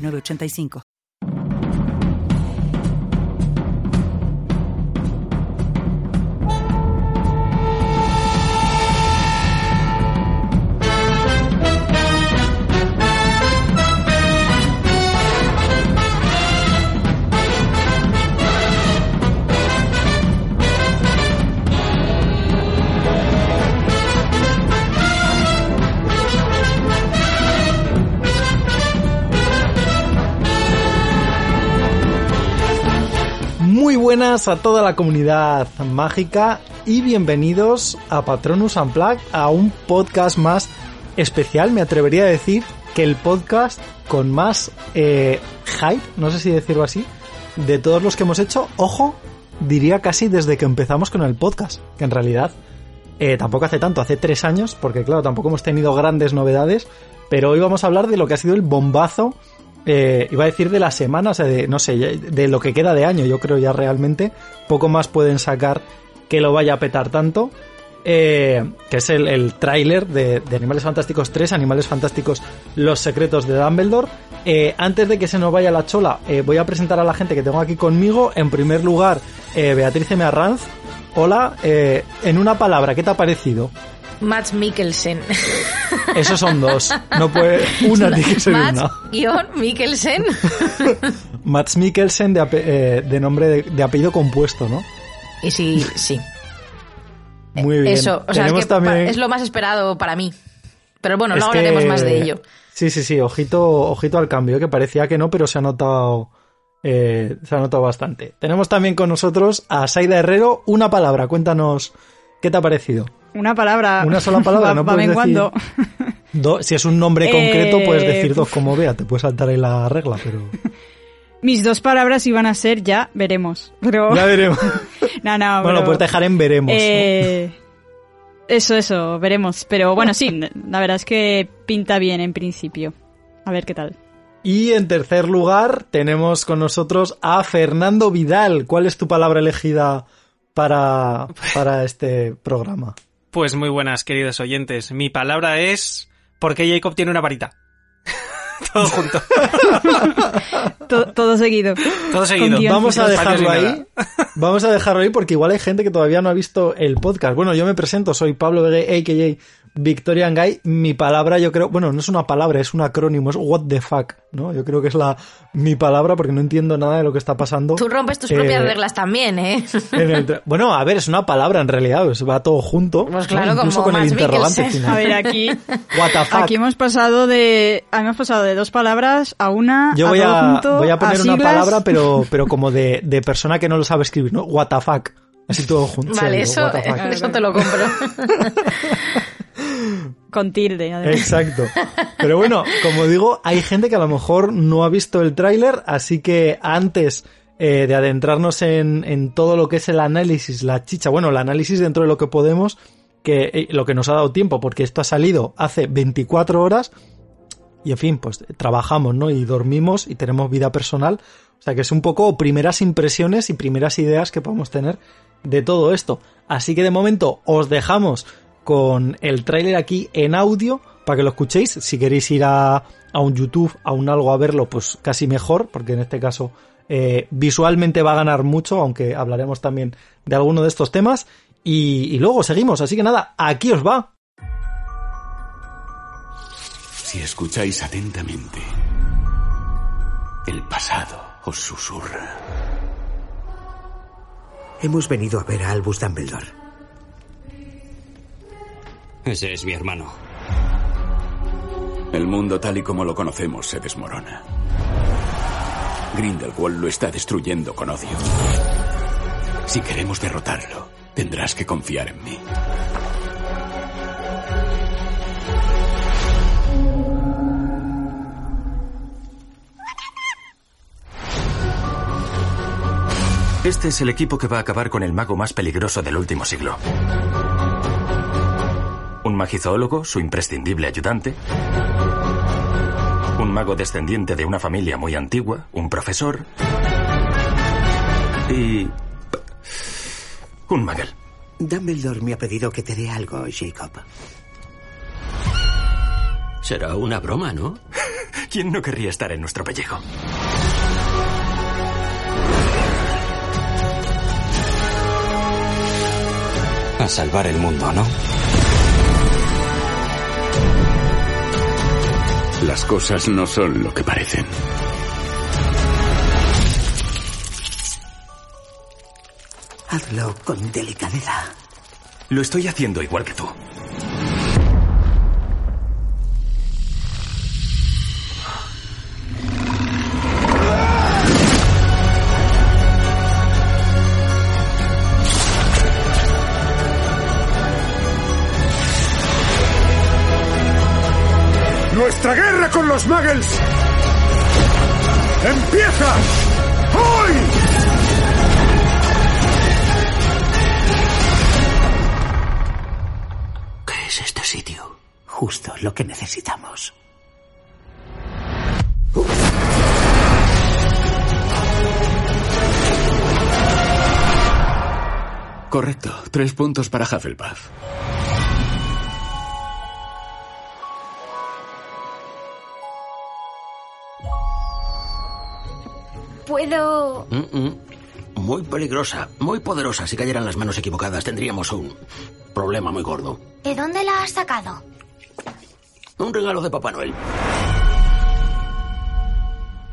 906985. Muy buenas a toda la comunidad mágica y bienvenidos a Patronus Unplugged, a un podcast más especial, me atrevería a decir que el podcast con más eh, hype, no sé si decirlo así, de todos los que hemos hecho, ojo, diría casi desde que empezamos con el podcast, que en realidad eh, tampoco hace tanto, hace tres años, porque claro, tampoco hemos tenido grandes novedades, pero hoy vamos a hablar de lo que ha sido el bombazo eh, iba a decir de la semana, o sea, de, no sé, de lo que queda de año, yo creo ya realmente, poco más pueden sacar que lo vaya a petar tanto, eh, que es el, el tráiler de, de, Animales Fantásticos 3, Animales Fantásticos Los Secretos de Dumbledore. Eh, antes de que se nos vaya la chola, voy a presentar a la gente que tengo aquí conmigo. En primer lugar, Beatriz M. Arranz. Hola, en una palabra, ¿qué te ha parecido? Matt Mikkelsen. Esos son dos. No puede. Una tiene que ser Matt una. guion Mikkelsen. Mats Mikkelsen de, eh, de nombre de, de apellido compuesto, ¿no? Y sí, sí. Muy bien. Eso, o sea, es, que también. es lo más esperado para mí. Pero bueno, no que- hablaremos más de ello. Sí, sí, sí. Ojito, ojito al cambio, que parecía que no, pero se ha notado. eh, se ha notado bastante. Tenemos también con nosotros a Saida Herrero. Una palabra, cuéntanos qué te ha parecido. Una palabra. Una sola palabra, va, no va puedes menguando. Do- si es un nombre concreto, Eh, puedes decir dos como vea, te puedes saltar ahí la regla, pero. Mis dos palabras iban a ser ya veremos. Pero. Ya veremos. no, no, bueno, pero- puedes dejar en veremos. ¿no? Eh, Eso, eso, veremos. Pero bueno, sí, la verdad es que pinta bien en principio. A ver qué tal. Y en tercer lugar, tenemos con nosotros a Fernando Vidal. ¿Cuál es tu palabra elegida para, para este programa? Pues muy buenas, queridos oyentes. Mi palabra es ¿Por qué Jacob tiene una varita? Todo junto. To- todo seguido. Todo seguido. Vamos a dejarlo ahí. Vamos a dejarlo ahí porque igual hay gente que todavía no ha visto el podcast. Bueno, yo me presento, soy Pablo Vegue, a.k.a. Victorian Guy. Mi palabra, yo creo, bueno, no es una palabra, es un acrónimo, es what the fuck, ¿no? Yo creo que es la mi palabra porque no entiendo nada de lo que está pasando. Tú rompes tus Eh, propias reglas también, ¿eh? en el tra- bueno, a ver, es una palabra en realidad, pues va todo junto. Pues ¿no? claro, Incluso como con el interrogante Mikkelsen. final. A ver, aquí, What the fuck. aquí hemos pasado de. Hemos pasado de dos palabras a una. Yo a voy todo a, junto, voy a poner una palabra, pero, pero como de, de persona que no lo sabe escribir, ¿no? What the fuck. Así todo junto. Vale, eso, fuck. eso te lo compro. Con tilde, además. Exacto. Pero bueno, como digo, hay gente que a lo mejor no ha visto el tráiler, así que antes eh, de adentrarnos en, todo lo que es el análisis, la chicha, bueno, el análisis dentro de lo que podemos, que eh, lo que nos ha dado tiempo, porque esto ha salido hace 24 horas, y en fin, pues trabajamos, ¿no? Y dormimos y tenemos vida personal. O sea que es un poco primeras impresiones y primeras ideas que podemos tener de todo esto. Así que de momento os dejamos con el tráiler aquí en audio para que lo escuchéis. Si queréis ir a, a un YouTube, a un algo a verlo, pues casi mejor, porque en este caso eh, visualmente va a ganar mucho, aunque hablaremos también de alguno de estos temas. Y, y luego seguimos, así que nada, aquí os va. Si escucháis atentamente, el pasado os susurra. Hemos venido a ver a Albus Dumbledore. Ese es mi hermano. El mundo tal y como lo conocemos se desmorona. Grindelwald lo está destruyendo con odio. Si queremos derrotarlo, tendrás que confiar en mí. Este es el equipo que va a acabar con el mago más peligroso del último siglo. Un magizoólogo, su imprescindible ayudante. Un mago descendiente de una familia muy antigua, un profesor. Y... un magel. Dumbledore me ha pedido que te dé algo, Jacob. Será una broma, ¿no? ¿Quién no querría estar en nuestro pellejo? A salvar el mundo, ¿no? Las cosas no son lo que parecen. Hazlo con delicadeza. Lo estoy haciendo igual que tú. ¡Nuestra guerra con los Muggles! ¡Empieza! ¡Hoy! ¿Qué es este sitio? Justo lo que necesitamos. Correcto. Tres puntos para Hufflepuff. ¿Puedo...? Mm, mm. Muy peligrosa, muy poderosa. Si cayeran las manos equivocadas, tendríamos un problema muy gordo. ¿De dónde la has sacado? Un regalo de Papá Noel.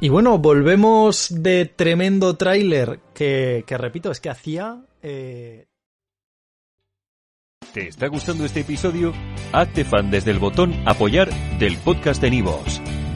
Y bueno, volvemos de tremendo tráiler que, que repito, es que hacía... eh, ¿Te está gustando este episodio? Hazte fan desde el botón Apoyar del podcast de Nivos.